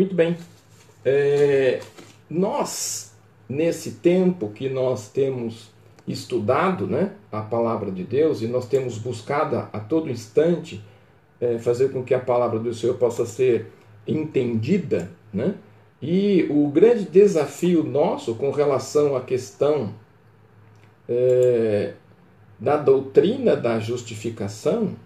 Muito bem. É, nós, nesse tempo que nós temos estudado né, a palavra de Deus e nós temos buscado a todo instante é, fazer com que a palavra do Senhor possa ser entendida, né? E o grande desafio nosso com relação à questão é, da doutrina da justificação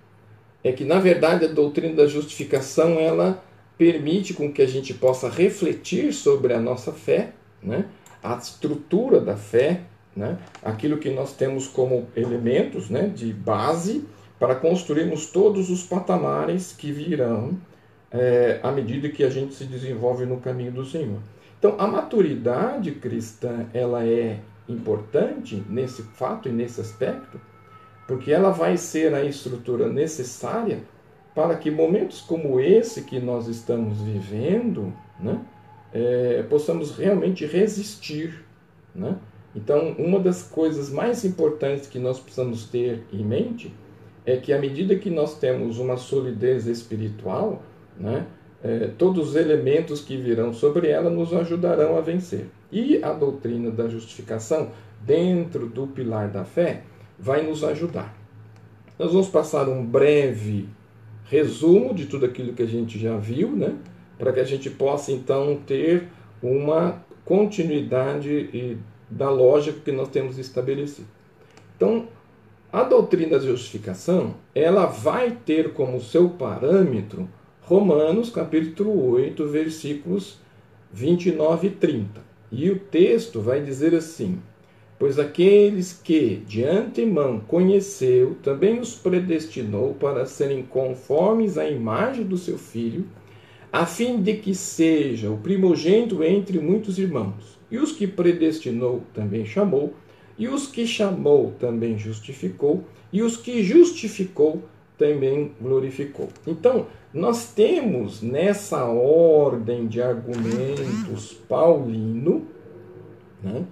é que, na verdade, a doutrina da justificação ela permite com que a gente possa refletir sobre a nossa fé, né? a estrutura da fé, né? aquilo que nós temos como elementos né? de base para construirmos todos os patamares que virão é, à medida que a gente se desenvolve no caminho do Senhor. Então, a maturidade cristã ela é importante nesse fato e nesse aspecto, porque ela vai ser a estrutura necessária para que momentos como esse que nós estamos vivendo, né, é, possamos realmente resistir. Né? Então, uma das coisas mais importantes que nós precisamos ter em mente é que à medida que nós temos uma solidez espiritual, né, é, todos os elementos que virão sobre ela nos ajudarão a vencer. E a doutrina da justificação, dentro do pilar da fé, vai nos ajudar. Nós vamos passar um breve resumo de tudo aquilo que a gente já viu, né, para que a gente possa então ter uma continuidade da lógica que nós temos estabelecido. Então, a doutrina da justificação, ela vai ter como seu parâmetro Romanos capítulo 8, versículos 29 e 30. E o texto vai dizer assim: Pois aqueles que de antemão conheceu, também os predestinou para serem conformes à imagem do seu filho, a fim de que seja o primogênito entre muitos irmãos. E os que predestinou também chamou, e os que chamou também justificou, e os que justificou também glorificou. Então, nós temos nessa ordem de argumentos paulino né,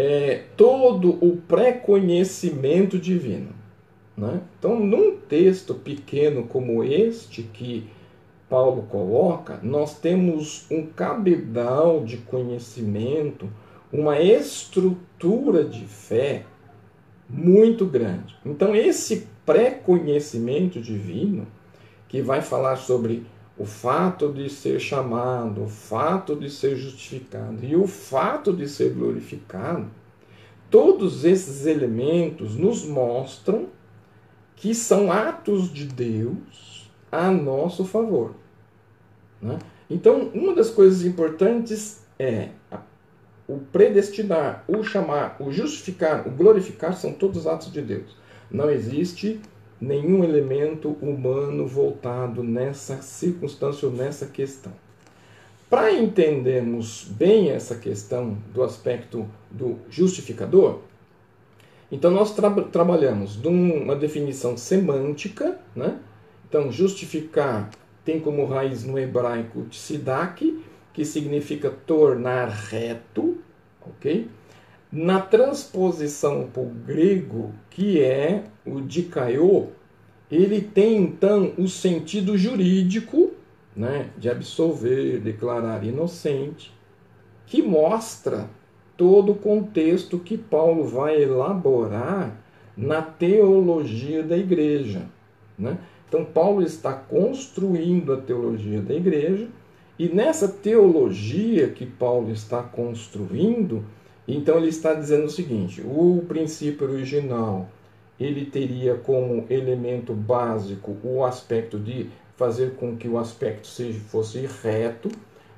é, todo o pré-conhecimento divino. Né? Então, num texto pequeno como este que Paulo coloca, nós temos um cabedal de conhecimento uma estrutura de fé muito grande. Então, esse pré-conhecimento divino, que vai falar sobre o fato de ser chamado, o fato de ser justificado e o fato de ser glorificado, todos esses elementos nos mostram que são atos de Deus a nosso favor. Né? Então, uma das coisas importantes é o predestinar, o chamar, o justificar, o glorificar são todos atos de Deus. Não existe nenhum elemento humano voltado nessa circunstância ou nessa questão. Para entendermos bem essa questão do aspecto do justificador, então nós tra trabalhamos uma definição semântica, né? Então, justificar tem como raiz no hebraico tsidak, que significa tornar reto, ok? Na transposição para o grego, que é o dikaiô, ele tem então o sentido jurídico né, de absolver, declarar inocente, que mostra todo o contexto que Paulo vai elaborar na teologia da igreja. Né? Então, Paulo está construindo a teologia da igreja e nessa teologia que Paulo está construindo, então ele está dizendo o seguinte: o princípio original ele teria como elemento básico o aspecto de fazer com que o aspecto seja fosse reto.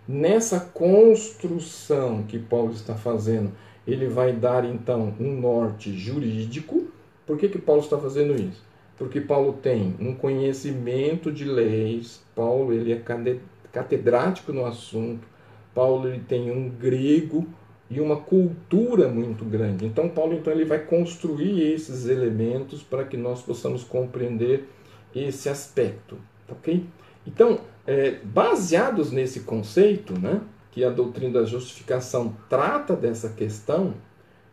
Nessa construção que Paulo está fazendo, ele vai dar então um norte jurídico. Por que, que Paulo está fazendo isso? Porque Paulo tem um conhecimento de leis, Paulo ele é catedrático no assunto. Paulo ele tem um grego e uma cultura muito grande. Então Paulo então ele vai construir esses elementos para que nós possamos compreender esse aspecto, ok? Então, é, baseados nesse conceito, né, que a doutrina da justificação trata dessa questão,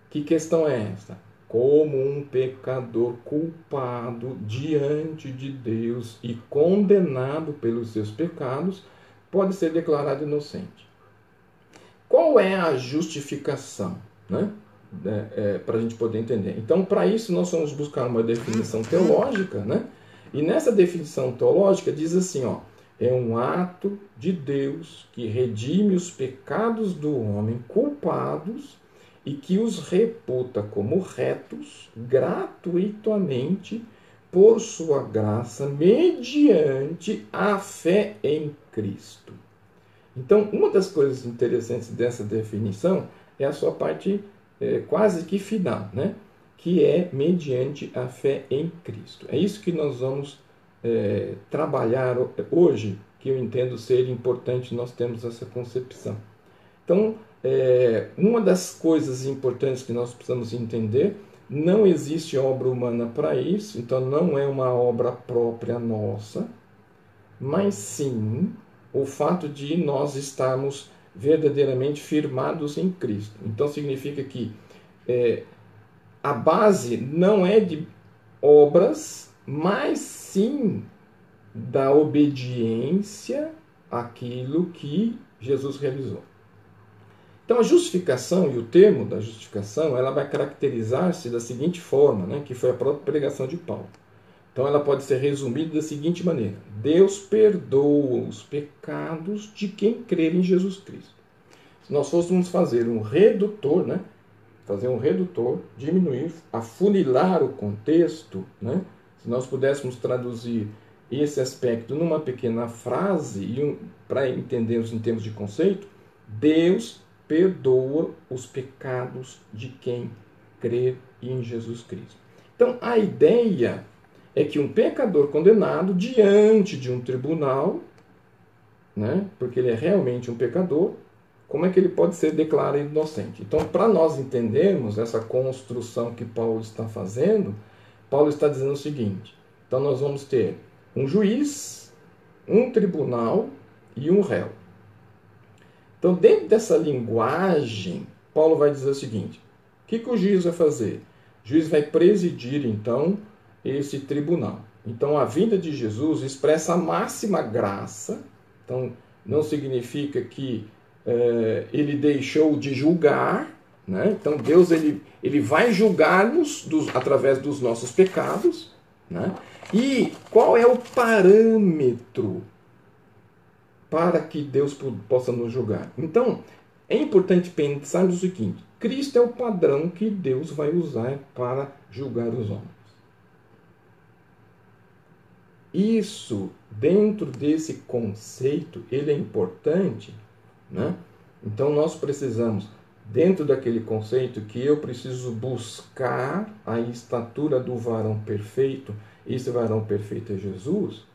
que questão é essa? Como um pecador culpado diante de Deus e condenado pelos seus pecados, pode ser declarado inocente. Qual é a justificação? Né? É, é, para a gente poder entender. Então, para isso, nós vamos buscar uma definição teológica, né? E nessa definição teológica diz assim, ó, é um ato de Deus que redime os pecados do homem culpados e que os reputa como retos gratuitamente por sua graça mediante a fé em Cristo. Então, uma das coisas interessantes dessa definição é a sua parte é, quase que final, né? que é mediante a fé em Cristo. É isso que nós vamos é, trabalhar hoje, que eu entendo ser importante nós temos essa concepção. Então, é, uma das coisas importantes que nós precisamos entender, não existe obra humana para isso, então não é uma obra própria nossa, mas sim o fato de nós estarmos verdadeiramente firmados em Cristo. Então significa que é, a base não é de obras, mas sim da obediência àquilo que Jesus realizou. Então a justificação e o termo da justificação, ela vai caracterizar-se da seguinte forma, né, que foi a própria pregação de Paulo. Então ela pode ser resumida da seguinte maneira: Deus perdoa os pecados de quem crer em Jesus Cristo. Se nós fôssemos fazer um redutor, né, fazer um redutor, diminuir, afunilar o contexto, né? se nós pudéssemos traduzir esse aspecto numa pequena frase e um, para entendermos em termos de conceito, Deus perdoa os pecados de quem crê em Jesus Cristo. Então a ideia é que um pecador condenado diante de um tribunal, né, porque ele é realmente um pecador, como é que ele pode ser declarado inocente? Então, para nós entendermos essa construção que Paulo está fazendo, Paulo está dizendo o seguinte: então nós vamos ter um juiz, um tribunal e um réu. Então, dentro dessa linguagem, Paulo vai dizer o seguinte: o que, que o juiz vai fazer? O juiz vai presidir, então, esse tribunal. Então, a vinda de Jesus expressa a máxima graça. Então, não significa que é, ele deixou de julgar, né? então Deus ele, ele vai julgar-nos através dos nossos pecados. Né? E qual é o parâmetro para que Deus possa nos julgar? Então, é importante pensarmos o seguinte: Cristo é o padrão que Deus vai usar para julgar os homens. Isso, dentro desse conceito, ele é importante né? Então nós precisamos, dentro daquele conceito que eu preciso buscar a estatura do varão perfeito, esse varão perfeito é Jesus.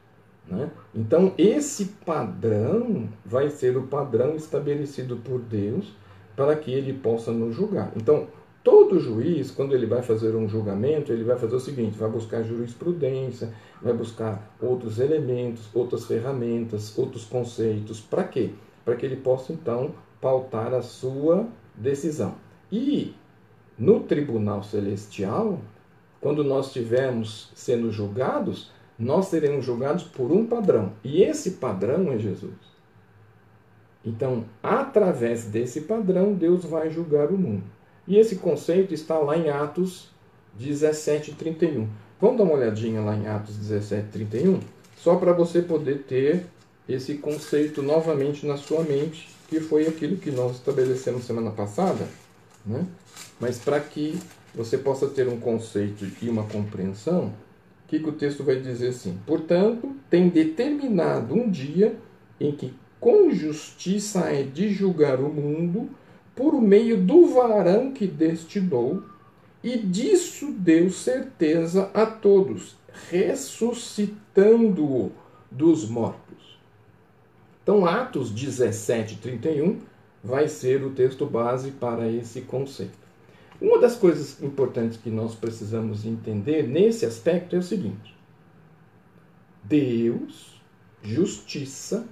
Né? Então esse padrão vai ser o padrão estabelecido por Deus para que ele possa nos julgar. Então, todo juiz, quando ele vai fazer um julgamento, ele vai fazer o seguinte: vai buscar jurisprudência, vai buscar outros elementos, outras ferramentas, outros conceitos. Para quê? para que ele possa então pautar a sua decisão. E no tribunal celestial, quando nós estivermos sendo julgados, nós seremos julgados por um padrão, e esse padrão é Jesus. Então, através desse padrão, Deus vai julgar o mundo. E esse conceito está lá em Atos 17, 31. Vamos dar uma olhadinha lá em Atos 17, 31, só para você poder ter esse conceito novamente na sua mente, que foi aquilo que nós estabelecemos semana passada, né? mas para que você possa ter um conceito e uma compreensão, o que, que o texto vai dizer assim? Portanto, tem determinado um dia em que com justiça é de julgar o mundo por meio do varão que destinou, e disso deu certeza a todos, ressuscitando-o dos mortos. Então, Atos 17, 31 vai ser o texto base para esse conceito. Uma das coisas importantes que nós precisamos entender nesse aspecto é o seguinte: Deus, justiça,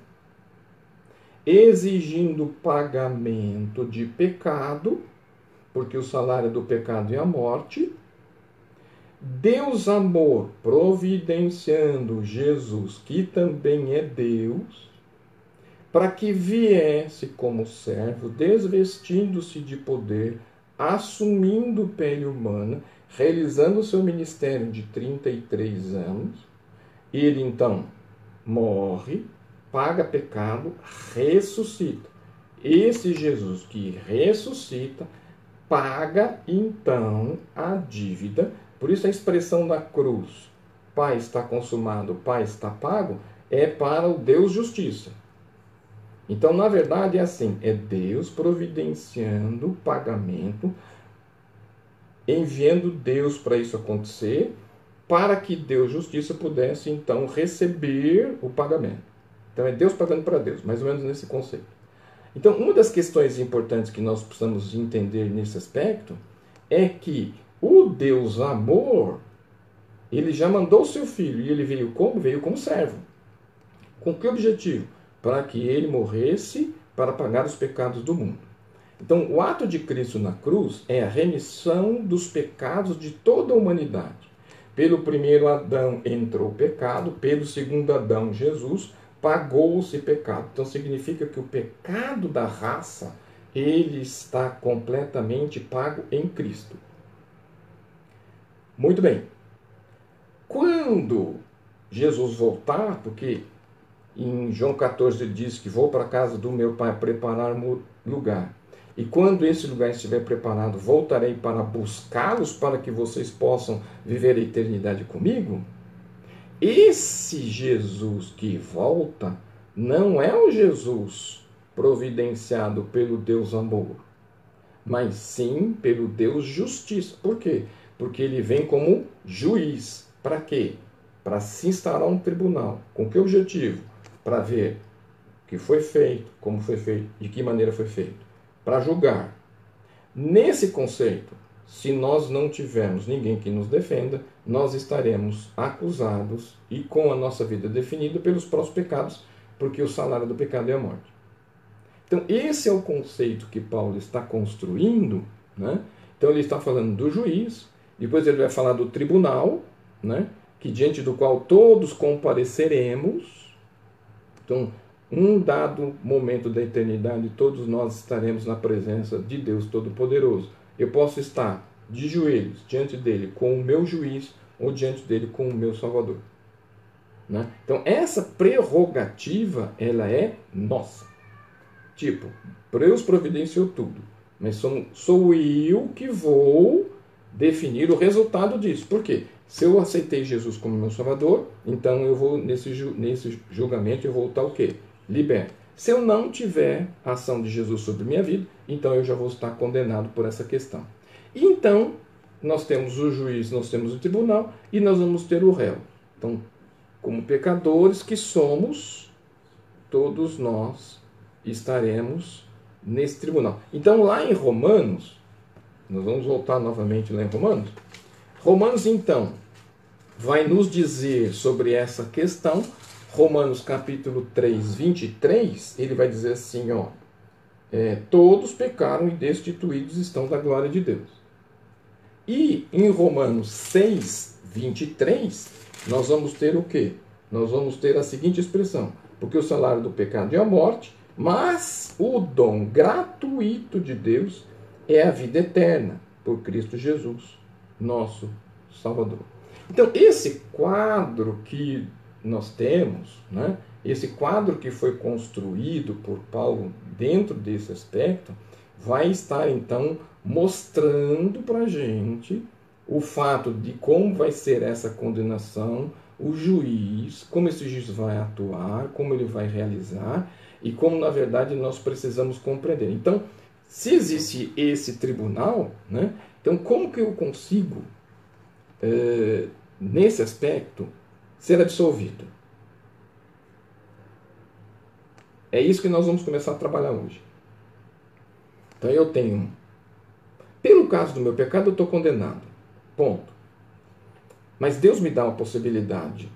exigindo pagamento de pecado, porque o salário do pecado é a morte. Deus, amor, providenciando Jesus, que também é Deus para que viesse como servo, desvestindo-se de poder, assumindo pele humana, realizando o seu ministério de 33 anos. Ele então morre, paga pecado, ressuscita. Esse Jesus que ressuscita, paga então a dívida. Por isso a expressão da cruz, Pai está consumado, Pai está pago, é para o Deus justiça. Então, na verdade, é assim: é Deus providenciando o pagamento, enviando Deus para isso acontecer, para que Deus justiça pudesse então receber o pagamento. Então, é Deus pagando para Deus, mais ou menos nesse conceito. Então, uma das questões importantes que nós precisamos entender nesse aspecto é que o Deus amor, ele já mandou o seu filho e ele veio como? Veio como servo. Com que objetivo? Para que ele morresse para pagar os pecados do mundo. Então, o ato de Cristo na cruz é a remissão dos pecados de toda a humanidade. Pelo primeiro Adão entrou o pecado, pelo segundo Adão, Jesus, pagou-se pecado. Então significa que o pecado da raça ele está completamente pago em Cristo. Muito bem. Quando Jesus voltar, porque em João 14 ele diz que vou para a casa do meu pai preparar um lugar. E quando esse lugar estiver preparado, voltarei para buscá-los para que vocês possam viver a eternidade comigo. Esse Jesus que volta não é o Jesus providenciado pelo Deus amor, mas sim pelo Deus justiça. Por quê? Porque ele vem como juiz. Para quê? Para se instalar um tribunal. Com que objetivo? Para ver o que foi feito, como foi feito, de que maneira foi feito. Para julgar. Nesse conceito, se nós não tivermos ninguém que nos defenda, nós estaremos acusados e com a nossa vida definida pelos próprios pecados, porque o salário do pecado é a morte. Então, esse é o conceito que Paulo está construindo. Né? Então, ele está falando do juiz, depois ele vai falar do tribunal, né? que diante do qual todos compareceremos. Então, um dado momento da eternidade, todos nós estaremos na presença de Deus Todo-Poderoso. Eu posso estar de joelhos diante dele com o meu juiz ou diante dele com o meu salvador. Né? Então, essa prerrogativa, ela é nossa. Tipo, Deus providenciou tudo, mas sou, sou eu que vou definir o resultado disso. Por quê? Se eu aceitei Jesus como meu salvador, então eu vou, nesse, nesse julgamento, eu vou estar o quê? Liberto. Se eu não tiver a ação de Jesus sobre minha vida, então eu já vou estar condenado por essa questão. E então, nós temos o juiz, nós temos o tribunal e nós vamos ter o réu. Então, como pecadores que somos, todos nós estaremos nesse tribunal. Então, lá em Romanos, nós vamos voltar novamente lá em Romanos. Romanos, então, vai nos dizer sobre essa questão Romanos capítulo 3, 23, ele vai dizer assim, ó, é, todos pecaram e destituídos estão da glória de Deus. E em Romanos 6, 23, nós vamos ter o quê? Nós vamos ter a seguinte expressão, porque o salário do pecado é a morte, mas o dom gratuito de Deus é a vida eterna por Cristo Jesus, nosso Salvador. Então, esse quadro que nós temos, né, esse quadro que foi construído por Paulo dentro desse aspecto, vai estar então mostrando para a gente o fato de como vai ser essa condenação, o juiz, como esse juiz vai atuar, como ele vai realizar e como na verdade nós precisamos compreender. Então, se existe esse tribunal, né, então como que eu consigo, é, nesse aspecto, ser absolvido. É isso que nós vamos começar a trabalhar hoje. Então eu tenho. Pelo caso do meu pecado, eu estou condenado. Ponto. Mas Deus me dá uma possibilidade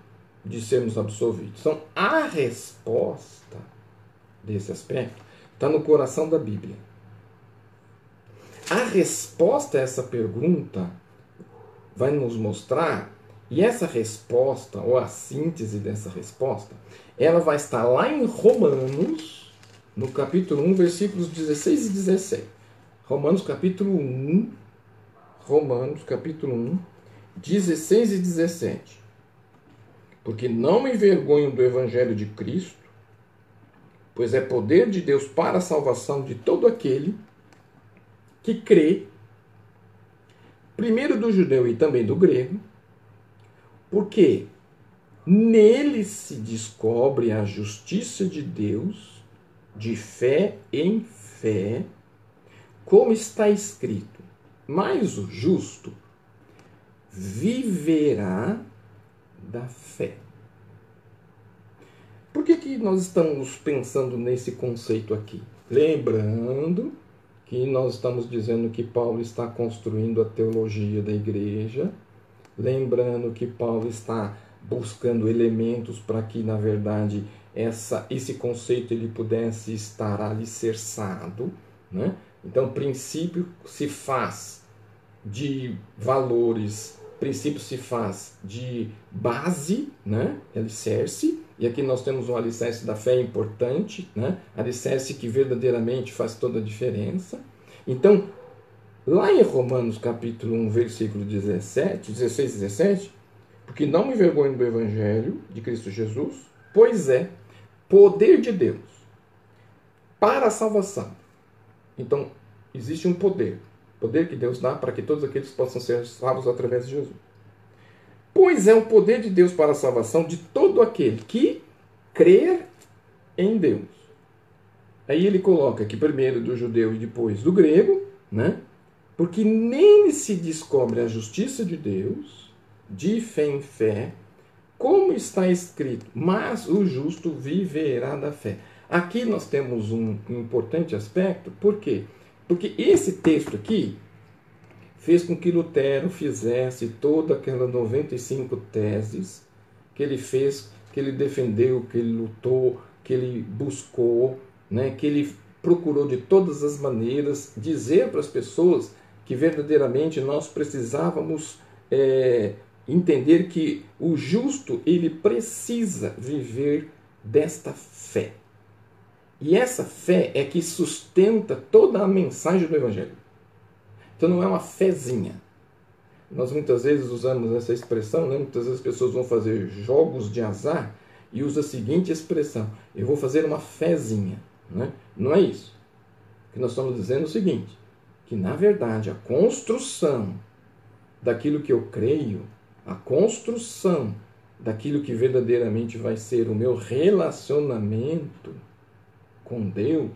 de sermos absolvidos. Então a resposta desse aspecto está no coração da Bíblia. A resposta a essa pergunta vai nos mostrar e essa resposta, ou a síntese dessa resposta, ela vai estar lá em Romanos, no capítulo 1, versículos 16 e 17. Romanos capítulo 1, Romanos capítulo 1, 16 e 17. Porque não me envergonho do evangelho de Cristo, pois é poder de Deus para a salvação de todo aquele que crê, primeiro do judeu e também do grego, porque nele se descobre a justiça de Deus, de fé em fé, como está escrito: mas o justo viverá da fé. Por que, que nós estamos pensando nesse conceito aqui? Lembrando que nós estamos dizendo que Paulo está construindo a teologia da igreja, lembrando que Paulo está buscando elementos para que, na verdade, essa, esse conceito ele pudesse estar alicerçado. Né? Então, princípio se faz de valores, princípio se faz de base, né? alicerce, e aqui nós temos um alicerce da fé importante, né? alicerce que verdadeiramente faz toda a diferença. Então, lá em Romanos capítulo 1, versículo 17, 16 e 17, porque não me envergonho do Evangelho de Cristo Jesus, pois é poder de Deus para a salvação. Então, existe um poder, poder que Deus dá para que todos aqueles possam ser salvos através de Jesus. Pois é o poder de Deus para a salvação de todo aquele que crer em Deus. Aí ele coloca que primeiro do judeu e depois do grego, né? Porque nele se descobre a justiça de Deus, de fé em fé, como está escrito, mas o justo viverá da fé. Aqui nós temos um importante aspecto, por quê? Porque esse texto aqui fez com que Lutero fizesse toda aquela 95 teses que ele fez, que ele defendeu, que ele lutou, que ele buscou, né, que ele procurou de todas as maneiras dizer para as pessoas que verdadeiramente nós precisávamos é, entender que o justo ele precisa viver desta fé. E essa fé é que sustenta toda a mensagem do Evangelho. Então não é uma fezinha. Nós muitas vezes usamos essa expressão, né? muitas vezes as pessoas vão fazer jogos de azar e usa a seguinte expressão: eu vou fazer uma fezinha. Né? Não é isso. O que nós estamos dizendo é o seguinte: que na verdade a construção daquilo que eu creio, a construção daquilo que verdadeiramente vai ser o meu relacionamento com Deus,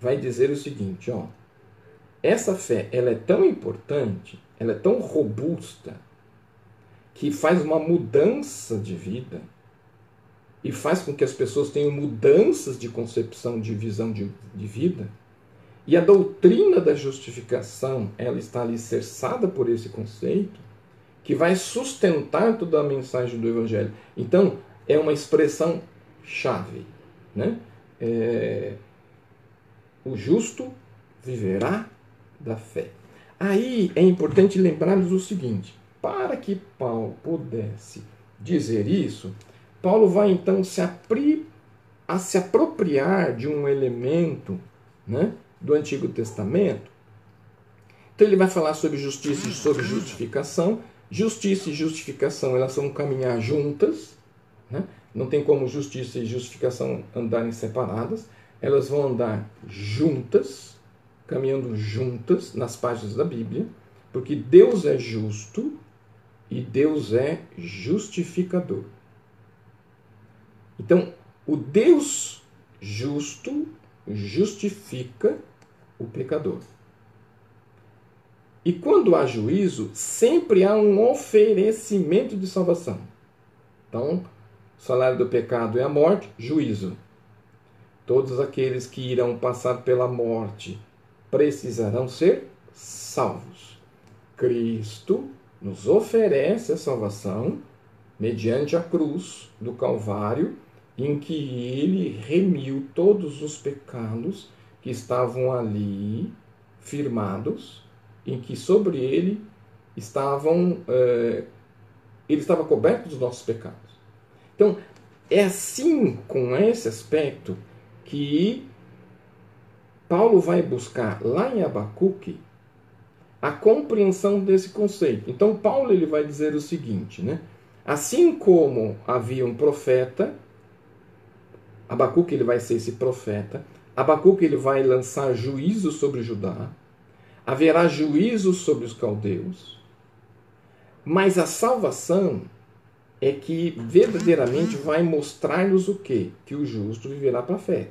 vai dizer o seguinte, ó, essa fé, ela é tão importante, ela é tão robusta, que faz uma mudança de vida e faz com que as pessoas tenham mudanças de concepção, de visão de, de vida. E a doutrina da justificação, ela está alicerçada por esse conceito, que vai sustentar toda a mensagem do Evangelho. Então, é uma expressão chave. Né? É, o justo viverá da fé. Aí é importante lembrarmos o seguinte: para que Paulo pudesse dizer isso, Paulo vai então se apri, a se apropriar de um elemento né, do Antigo Testamento. Então ele vai falar sobre justiça e sobre justificação. Justiça e justificação elas vão caminhar juntas. Né? Não tem como justiça e justificação andarem separadas. Elas vão andar juntas caminhando juntas nas páginas da Bíblia, porque Deus é justo e Deus é justificador. Então, o Deus justo justifica o pecador. E quando há juízo, sempre há um oferecimento de salvação. Então, o salário do pecado é a morte, juízo. Todos aqueles que irão passar pela morte precisarão ser salvos. Cristo nos oferece a salvação mediante a cruz do Calvário, em que ele remiu todos os pecados que estavam ali firmados, em que sobre ele estavam é, ele estava coberto dos nossos pecados. Então, é assim, com esse aspecto, que Paulo vai buscar lá em Abacuque a compreensão desse conceito. Então Paulo ele vai dizer o seguinte, né? Assim como havia um profeta, Abacuque ele vai ser esse profeta, Abacuque ele vai lançar juízo sobre Judá, haverá juízo sobre os caldeus, mas a salvação é que verdadeiramente vai mostrar-nos o quê? Que o justo viverá para a fé.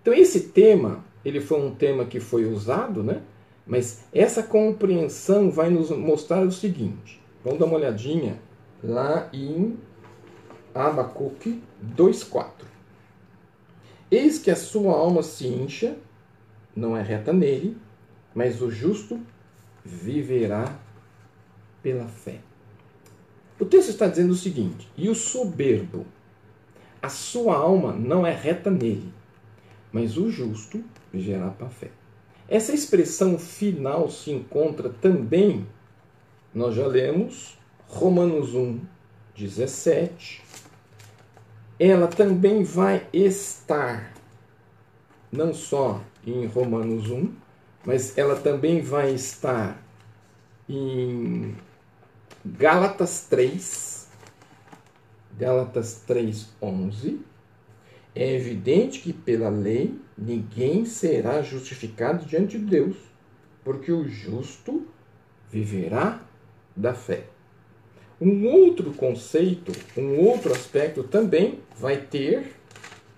Então esse tema, ele foi um tema que foi usado, né? Mas essa compreensão vai nos mostrar o seguinte. Vamos dar uma olhadinha lá em Abacuque 2,4. Eis que a sua alma se incha, não é reta nele, mas o justo viverá pela fé. O texto está dizendo o seguinte: e o soberbo, a sua alma não é reta nele, mas o justo viverá pela fé. Essa expressão final se encontra também, nós já lemos, Romanos 1, 17. Ela também vai estar, não só em Romanos 1, mas ela também vai estar em Gálatas 3, Gálatas 3, 11. É evidente que pela lei ninguém será justificado diante de Deus, porque o justo viverá da fé. Um outro conceito, um outro aspecto também vai ter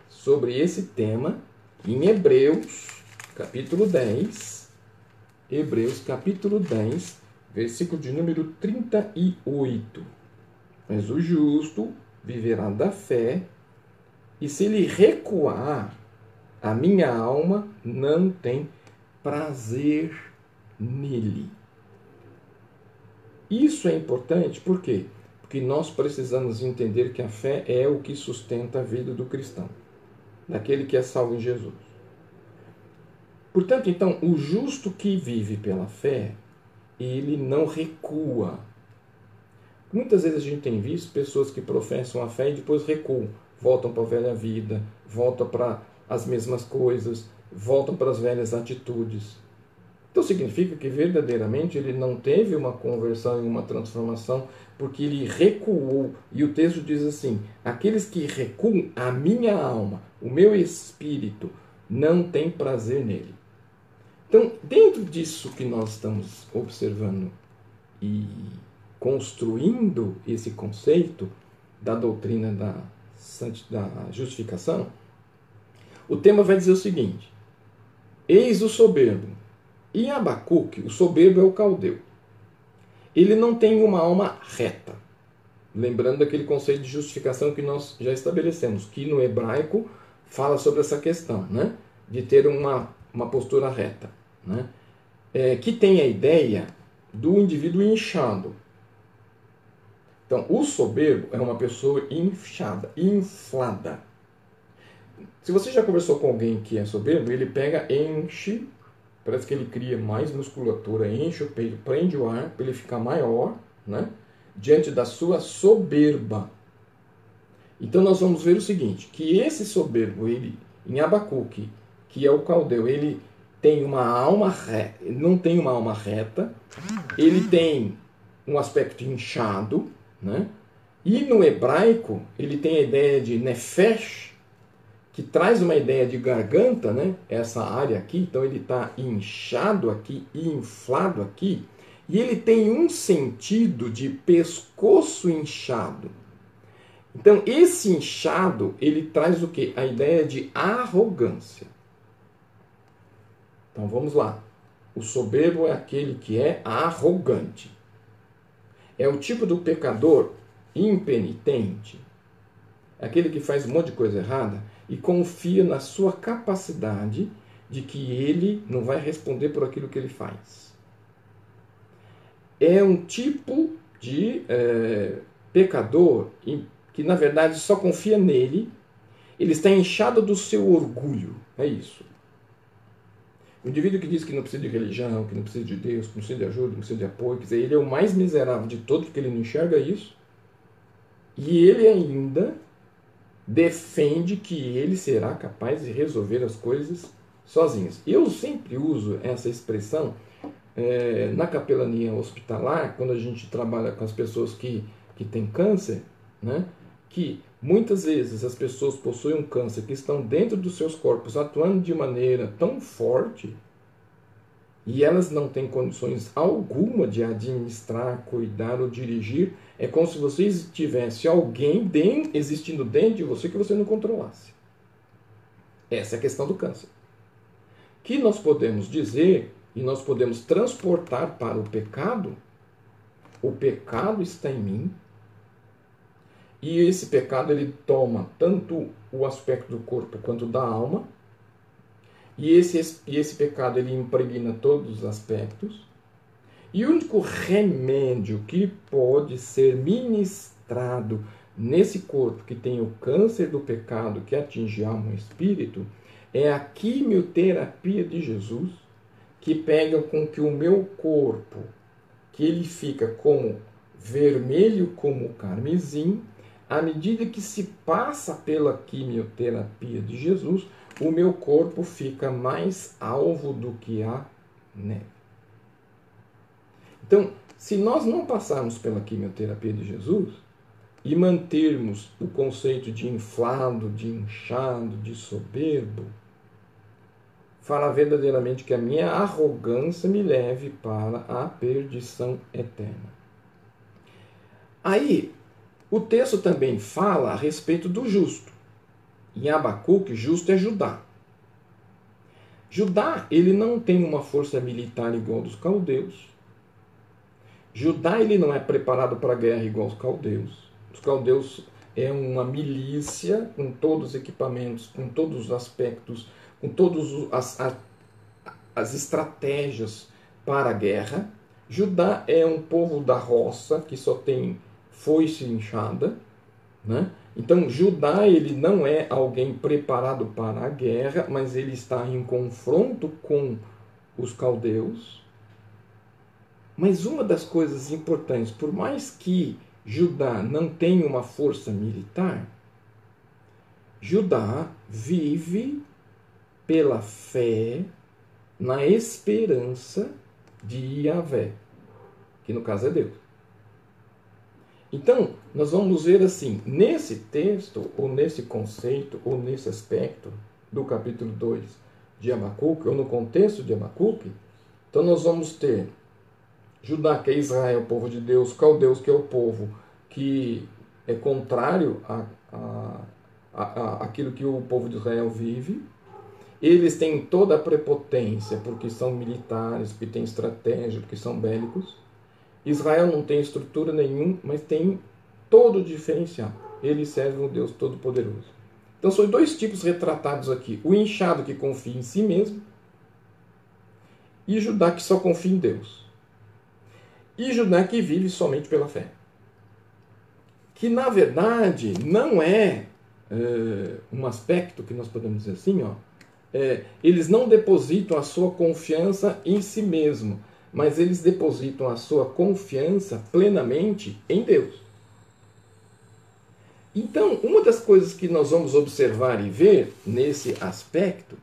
sobre esse tema em Hebreus, capítulo 10. Hebreus, capítulo 10, versículo de número 38. Mas o justo viverá da fé, e se ele recuar, a minha alma não tem prazer nele. Isso é importante por quê? Porque nós precisamos entender que a fé é o que sustenta a vida do cristão, daquele que é salvo em Jesus. Portanto, então, o justo que vive pela fé, ele não recua. Muitas vezes a gente tem visto pessoas que professam a fé e depois recuam voltam para a velha vida, voltam para as mesmas coisas, voltam para as velhas atitudes. Então significa que verdadeiramente ele não teve uma conversão e uma transformação, porque ele recuou. E o texto diz assim: aqueles que recuam, a minha alma, o meu espírito, não tem prazer nele. Então, dentro disso que nós estamos observando e construindo esse conceito da doutrina da da justificação, o tema vai dizer o seguinte: Eis o soberbo. Em Abacuque, o soberbo é o caldeu. Ele não tem uma alma reta. Lembrando daquele conceito de justificação que nós já estabelecemos, que no hebraico fala sobre essa questão, né? de ter uma, uma postura reta. Né? É, que tem a ideia do indivíduo inchado. Então, o soberbo é uma pessoa inchada, inflada. Se você já conversou com alguém que é soberbo, ele pega, enche, parece que ele cria mais musculatura, enche o peito, prende o ar para ele ficar maior, né? Diante da sua soberba. Então nós vamos ver o seguinte, que esse soberbo, ele em Abacuque, que é o caldeu, ele tem uma alma reta, não tem uma alma reta, ele tem um aspecto inchado, né? E no hebraico, ele tem a ideia de nefesh, que traz uma ideia de garganta, né? essa área aqui, então ele está inchado aqui e inflado aqui, e ele tem um sentido de pescoço inchado. Então, esse inchado, ele traz o que? A ideia de arrogância. Então, vamos lá. O soberbo é aquele que é arrogante. É o tipo do pecador impenitente, aquele que faz um monte de coisa errada e confia na sua capacidade de que ele não vai responder por aquilo que ele faz. É um tipo de é, pecador que, na verdade, só confia nele, ele está inchado do seu orgulho. É isso. O indivíduo que diz que não precisa de religião, que não precisa de Deus, que não precisa de ajuda, não precisa de apoio, quer dizer, ele é o mais miserável de todos porque ele não enxerga isso. E ele ainda defende que ele será capaz de resolver as coisas sozinhos. Eu sempre uso essa expressão é, na capelania hospitalar, quando a gente trabalha com as pessoas que, que têm câncer, né, que muitas vezes as pessoas possuem um câncer que estão dentro dos seus corpos atuando de maneira tão forte e elas não têm condições alguma de administrar, cuidar ou dirigir, é como se você tivesse alguém dentro, existindo dentro de você que você não controlasse. Essa é a questão do câncer. Que nós podemos dizer e nós podemos transportar para o pecado, o pecado está em mim, e esse pecado ele toma tanto o aspecto do corpo quanto da alma, e esse, e esse pecado ele impregna todos os aspectos. E o único remédio que pode ser ministrado nesse corpo que tem o câncer do pecado que atinge alma e espírito é a quimioterapia de Jesus, que pega com que o meu corpo, que ele fica como vermelho como carmesim, à medida que se passa pela quimioterapia de Jesus, o meu corpo fica mais alvo do que a neve. Então, se nós não passarmos pela quimioterapia de Jesus e mantermos o conceito de inflado, de inchado, de soberbo, fará verdadeiramente que a minha arrogância me leve para a perdição eterna. Aí, o texto também fala a respeito do justo. Em Abacuque, justo é Judá. Judá, ele não tem uma força militar igual dos caldeus. Judá, ele não é preparado para a guerra igual os caldeus. Os caldeus é uma milícia com todos os equipamentos, com todos os aspectos, com todas as, as, as estratégias para a guerra. Judá é um povo da roça que só tem foice inchada, né? Então, Judá ele não é alguém preparado para a guerra, mas ele está em confronto com os caldeus. Mas uma das coisas importantes, por mais que Judá não tenha uma força militar, Judá vive pela fé na esperança de Yahvé, que no caso é Deus. Então, nós vamos ver assim, nesse texto, ou nesse conceito, ou nesse aspecto do capítulo 2 de Abacuque, ou no contexto de Abacuque, então nós vamos ter Judá, que é Israel, povo de Deus, Caldeus, que é o povo que é contrário a, a, a, a aquilo que o povo de Israel vive. Eles têm toda a prepotência, porque são militares, porque têm estratégia, porque são bélicos. Israel não tem estrutura nenhuma, mas tem todo o diferencial. Ele serve um Deus Todo-Poderoso. Então são dois tipos retratados aqui: o inchado que confia em si mesmo e Judá que só confia em Deus. E Judá que vive somente pela fé. Que na verdade não é, é um aspecto que nós podemos dizer assim, ó, é, eles não depositam a sua confiança em si mesmo, mas eles depositam a sua confiança plenamente em Deus. Então, uma das coisas que nós vamos observar e ver nesse aspecto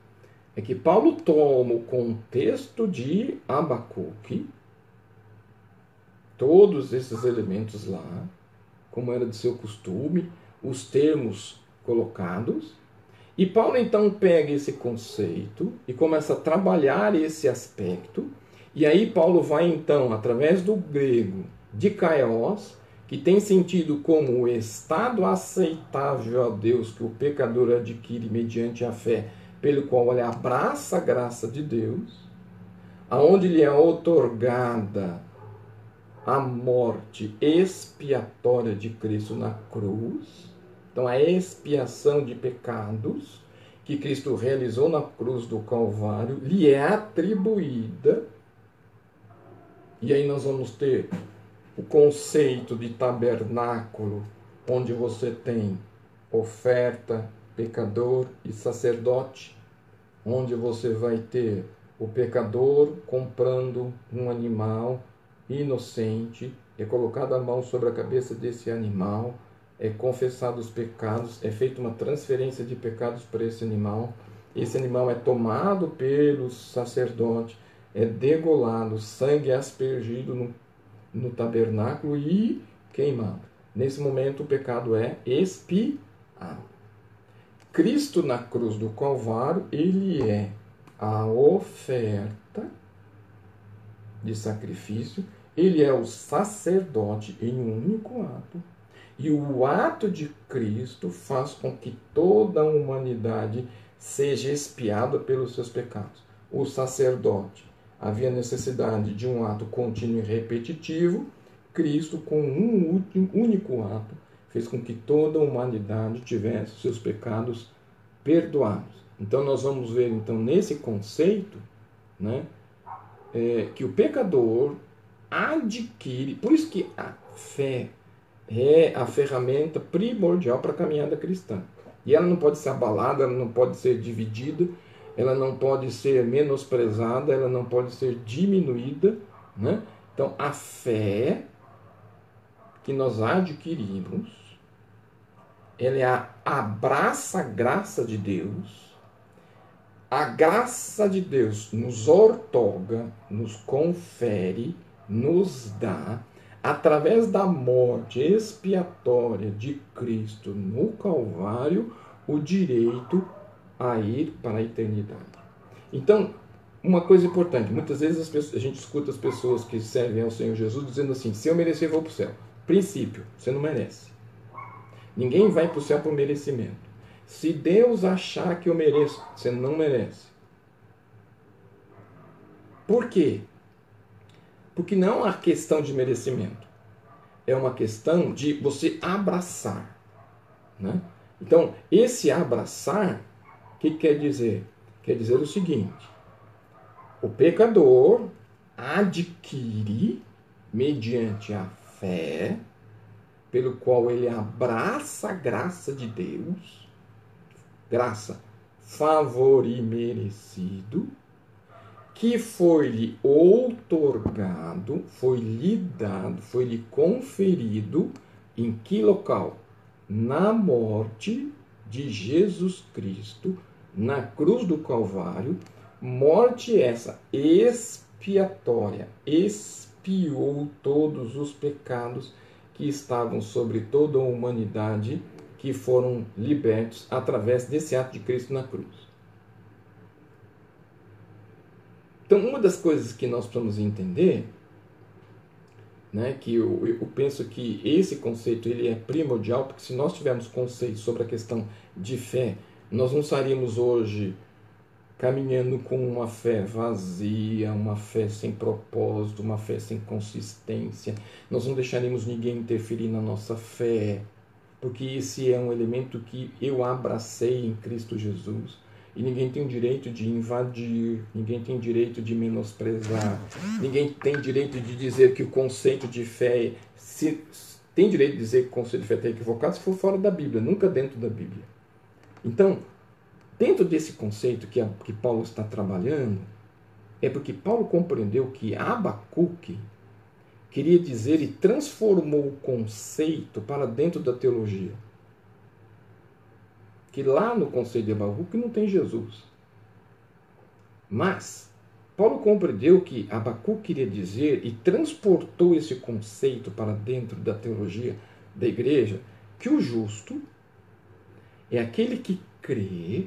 é que Paulo toma o contexto de Abacuque, todos esses elementos lá, como era de seu costume, os termos colocados, e Paulo então pega esse conceito e começa a trabalhar esse aspecto e aí Paulo vai então, através do grego de kaios, que tem sentido como o estado aceitável a Deus que o pecador adquire mediante a fé, pelo qual ele abraça a graça de Deus, aonde lhe é otorgada a morte expiatória de Cristo na cruz. Então, a expiação de pecados que Cristo realizou na cruz do Calvário lhe é atribuída e aí nós vamos ter o conceito de tabernáculo, onde você tem oferta, pecador e sacerdote, onde você vai ter o pecador comprando um animal inocente e colocado a mão sobre a cabeça desse animal é confessado os pecados, é feita uma transferência de pecados para esse animal. Esse animal é tomado pelo sacerdote, é degolado, sangue aspergido no, no tabernáculo e queimado. Nesse momento, o pecado é expiado. Cristo na cruz do Calvário, ele é a oferta de sacrifício, ele é o sacerdote em um único ato, e o ato de Cristo faz com que toda a humanidade seja expiada pelos seus pecados. O sacerdote havia necessidade de um ato contínuo e repetitivo, Cristo, com um único ato, fez com que toda a humanidade tivesse seus pecados perdoados. Então nós vamos ver então nesse conceito, né, é, que o pecador adquire, por isso que a fé é a ferramenta primordial para a caminhada cristã. E ela não pode ser abalada, ela não pode ser dividida, ela não pode ser menosprezada, ela não pode ser diminuída, né? Então a fé que nós adquirimos, ela é abraça a graça de Deus. A graça de Deus nos ortoga, nos confere, nos dá, através da morte expiatória de Cristo no Calvário, o direito a ir para a eternidade. Então, uma coisa importante, muitas vezes pessoas, a gente escuta as pessoas que servem ao Senhor Jesus dizendo assim: se eu merecer, vou para o céu. Princípio, você não merece. Ninguém vai para o céu por merecimento. Se Deus achar que eu mereço, você não merece. Por quê? Porque não é questão de merecimento. É uma questão de você abraçar. Né? Então, esse abraçar, o que quer dizer? Quer dizer o seguinte: o pecador adquire, mediante a fé, pelo qual ele abraça a graça de Deus, graça, favor imerecido, que foi-lhe outorgado, foi-lhe dado, foi-lhe conferido, em que local? Na morte de Jesus Cristo, na cruz do Calvário, morte essa expiatória, expiou todos os pecados que estavam sobre toda a humanidade que foram libertos através desse ato de Cristo na cruz. Então, uma das coisas que nós precisamos entender, né, que eu, eu penso que esse conceito ele é primordial, porque se nós tivermos conceito sobre a questão de fé, nós não estaríamos hoje caminhando com uma fé vazia, uma fé sem propósito, uma fé sem consistência. Nós não deixaremos ninguém interferir na nossa fé, porque esse é um elemento que eu abracei em Cristo Jesus. E ninguém tem o direito de invadir, ninguém tem direito de menosprezar, ninguém tem direito de dizer que o conceito de fé se, tem direito de dizer que o conceito de fé está equivocado se for fora da Bíblia, nunca dentro da Bíblia. Então, Dentro desse conceito que, a, que Paulo está trabalhando, é porque Paulo compreendeu que Abacuque queria dizer e transformou o conceito para dentro da teologia. Que lá no conceito de Abacuque não tem Jesus. Mas Paulo compreendeu que Abacuque queria dizer e transportou esse conceito para dentro da teologia da igreja, que o justo é aquele que crê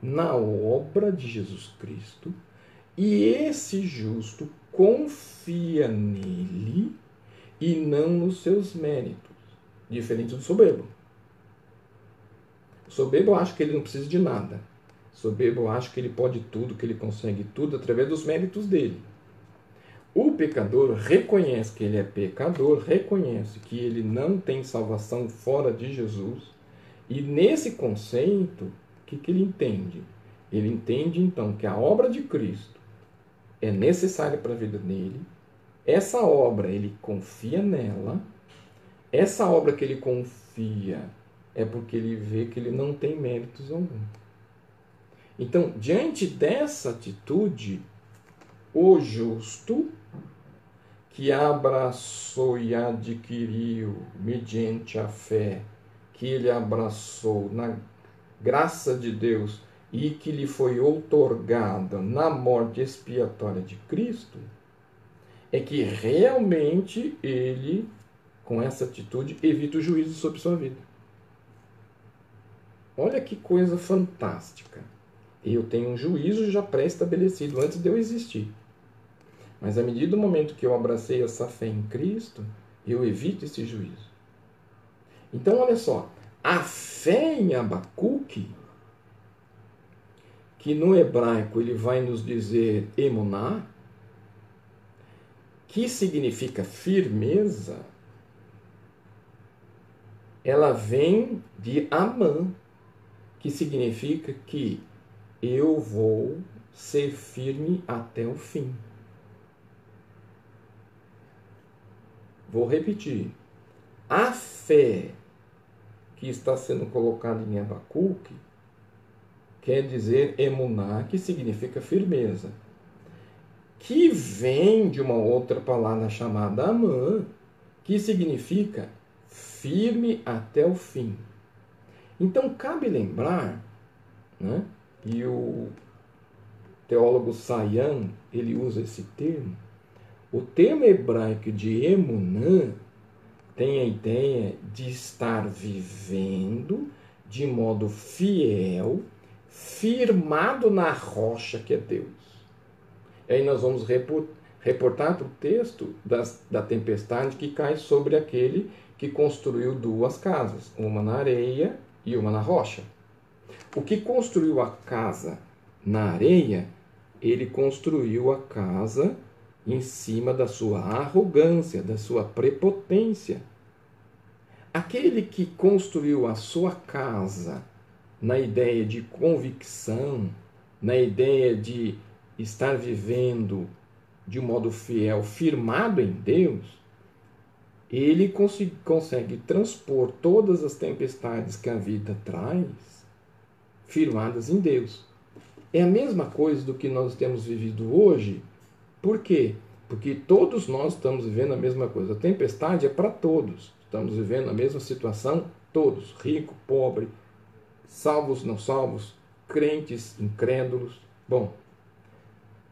na obra de Jesus Cristo e esse justo confia nele e não nos seus méritos, diferente do soberbo. O soberbo acha que ele não precisa de nada. O soberbo acha que ele pode tudo, que ele consegue tudo através dos méritos dele. O pecador reconhece que ele é pecador, reconhece que ele não tem salvação fora de Jesus, e nesse conceito que, que ele entende? Ele entende então que a obra de Cristo é necessária para a vida dele, essa obra ele confia nela, essa obra que ele confia é porque ele vê que ele não tem méritos algum. Então, diante dessa atitude, o justo, que abraçou e adquiriu mediante a fé, que ele abraçou na graça de Deus e que lhe foi outorgada na morte expiatória de Cristo, é que realmente ele, com essa atitude, evita o juízo sobre sua vida. Olha que coisa fantástica. Eu tenho um juízo já pré-estabelecido antes de eu existir. Mas à medida do momento que eu abracei essa fé em Cristo, eu evito esse juízo. Então, olha só, a fé em Abacuque, que no hebraico ele vai nos dizer emuná, que significa firmeza, ela vem de Amã, que significa que eu vou ser firme até o fim. Vou repetir. A fé que está sendo colocada em Abacuque quer dizer emuná, que significa firmeza, que vem de uma outra palavra chamada amã, que significa firme até o fim. Então cabe lembrar, né, e o teólogo Sayan ele usa esse termo, o termo hebraico de emunã tem a ideia de estar vivendo de modo fiel, firmado na rocha que é Deus. E aí nós vamos reportar para o texto das, da tempestade que cai sobre aquele que construiu duas casas, uma na areia e uma na rocha. O que construiu a casa na areia, ele construiu a casa em cima da sua arrogância, da sua prepotência. Aquele que construiu a sua casa na ideia de convicção, na ideia de estar vivendo de modo fiel, firmado em Deus, ele consegue transpor todas as tempestades que a vida traz firmadas em Deus. É a mesma coisa do que nós temos vivido hoje por quê? Porque todos nós estamos vivendo a mesma coisa. A tempestade é para todos. Estamos vivendo a mesma situação, todos, rico, pobre, salvos, não salvos, crentes, incrédulos. Bom,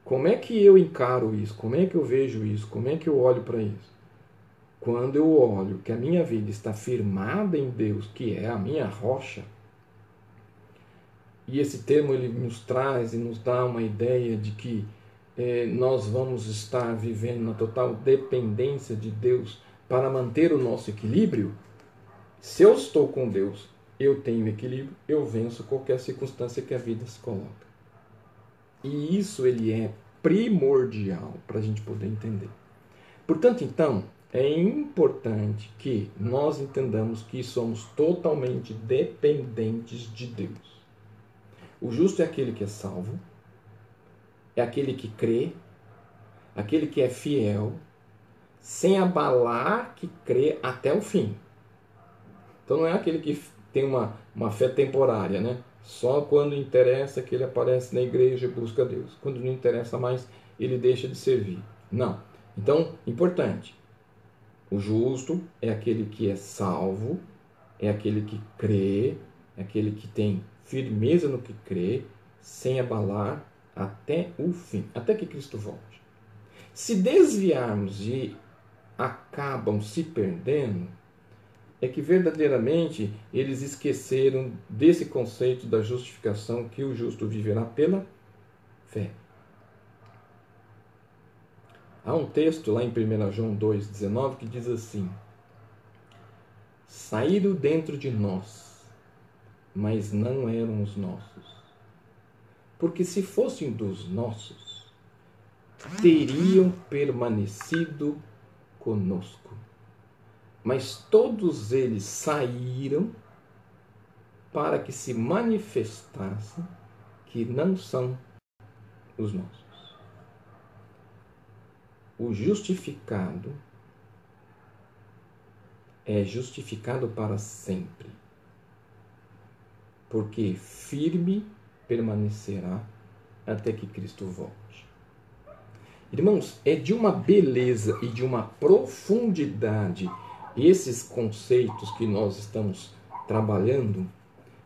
como é que eu encaro isso? Como é que eu vejo isso? Como é que eu olho para isso? Quando eu olho que a minha vida está firmada em Deus, que é a minha rocha, e esse termo ele nos traz e nos dá uma ideia de que nós vamos estar vivendo na total dependência de Deus para manter o nosso equilíbrio, se eu estou com Deus, eu tenho equilíbrio, eu venço qualquer circunstância que a vida se coloca. E isso ele é primordial para a gente poder entender. Portanto, então, é importante que nós entendamos que somos totalmente dependentes de Deus. O justo é aquele que é salvo, é aquele que crê, aquele que é fiel, sem abalar que crê até o fim. Então não é aquele que tem uma, uma fé temporária, né? Só quando interessa que ele aparece na igreja e busca Deus. Quando não interessa mais, ele deixa de servir. Não. Então, importante. O justo é aquele que é salvo, é aquele que crê, é aquele que tem firmeza no que crê, sem abalar até o fim, até que Cristo volte. Se desviarmos e acabam se perdendo, é que verdadeiramente eles esqueceram desse conceito da justificação que o justo viverá pela fé. Há um texto lá em 1 João 2,19 que diz assim: Saíram dentro de nós, mas não eram os nossos porque se fossem dos nossos, teriam permanecido conosco. Mas todos eles saíram para que se manifestasse que não são os nossos. O justificado é justificado para sempre, porque firme permanecerá até que Cristo volte. Irmãos, é de uma beleza e de uma profundidade esses conceitos que nós estamos trabalhando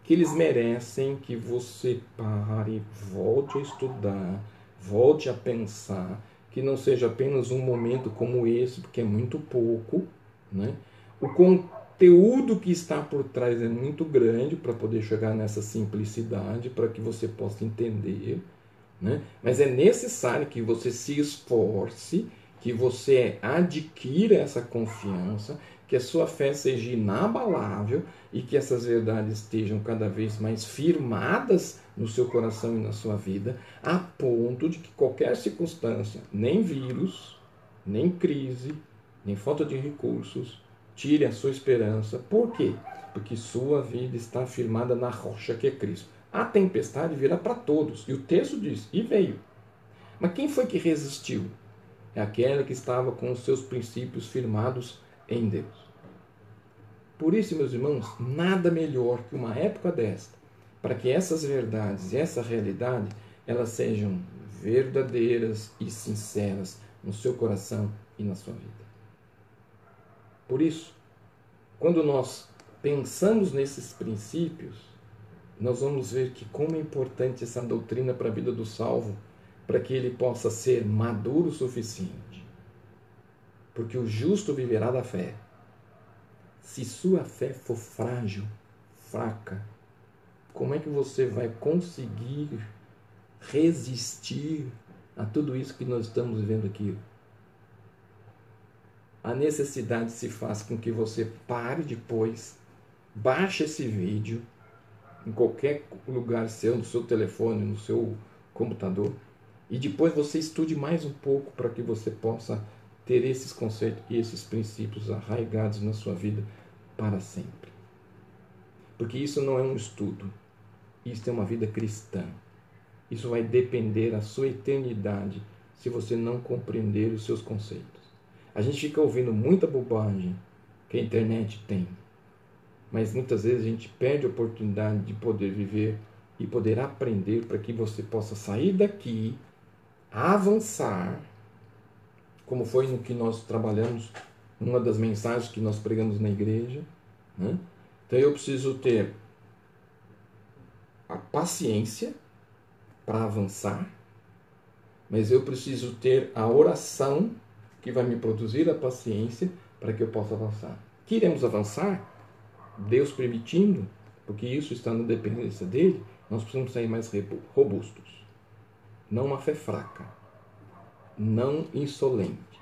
que eles merecem que você pare, volte a estudar, volte a pensar, que não seja apenas um momento como esse, porque é muito pouco, né? O conteúdo que está por trás é muito grande para poder chegar nessa simplicidade, para que você possa entender, né? Mas é necessário que você se esforce, que você adquira essa confiança, que a sua fé seja inabalável e que essas verdades estejam cada vez mais firmadas no seu coração e na sua vida, a ponto de que qualquer circunstância, nem vírus, nem crise, nem falta de recursos, tire a sua esperança. Por quê? Porque sua vida está firmada na rocha que é Cristo. A tempestade virá para todos. E o texto diz: e veio. Mas quem foi que resistiu? É aquela que estava com os seus princípios firmados em Deus. Por isso, meus irmãos, nada melhor que uma época desta, para que essas verdades e essa realidade elas sejam verdadeiras e sinceras no seu coração e na sua vida. Por isso, quando nós pensamos nesses princípios, nós vamos ver que como é importante essa doutrina para a vida do salvo, para que ele possa ser maduro o suficiente. Porque o justo viverá da fé. Se sua fé for frágil, fraca, como é que você vai conseguir resistir a tudo isso que nós estamos vivendo aqui? A necessidade se faz com que você pare depois, baixe esse vídeo em qualquer lugar seu, no seu telefone, no seu computador, e depois você estude mais um pouco para que você possa ter esses conceitos e esses princípios arraigados na sua vida para sempre. Porque isso não é um estudo, isso é uma vida cristã. Isso vai depender da sua eternidade se você não compreender os seus conceitos. A gente fica ouvindo muita bobagem que a internet tem, mas muitas vezes a gente perde a oportunidade de poder viver e poder aprender para que você possa sair daqui, avançar como foi no que nós trabalhamos, numa das mensagens que nós pregamos na igreja. Né? Então eu preciso ter a paciência para avançar, mas eu preciso ter a oração que vai me produzir a paciência para que eu possa avançar. Queremos avançar, Deus permitindo, porque isso está na dependência dele, nós precisamos sair mais robustos. Não uma fé fraca não insolentes,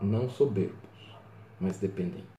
não soberbos, mas dependentes.